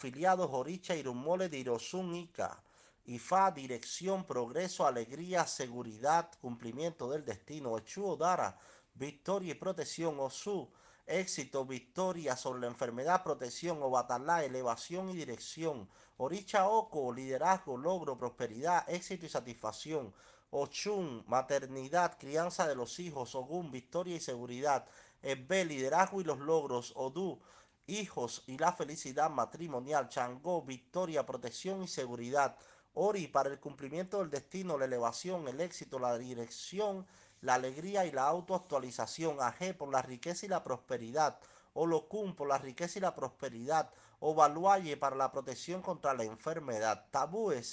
afiliados Oricha, Irumole, Dirozun, Ica. IFA, dirección, progreso, alegría, seguridad, cumplimiento del destino. Echu Dara, victoria y protección. Osu, éxito, victoria sobre la enfermedad, protección. Obatalá, elevación y dirección. Oricha Oko, liderazgo, logro, prosperidad, éxito y satisfacción. Ochun, maternidad, crianza de los hijos. Ogun, victoria y seguridad. Ebbe, liderazgo y los logros. Odu, hijos y la felicidad matrimonial. Changó, victoria, protección y seguridad. Ori para el cumplimiento del destino, la elevación, el éxito, la dirección, la alegría y la autoactualización. Aje por la riqueza y la prosperidad. Olocum por la riqueza y la prosperidad. Ovaluaye para la protección contra la enfermedad. Tabúes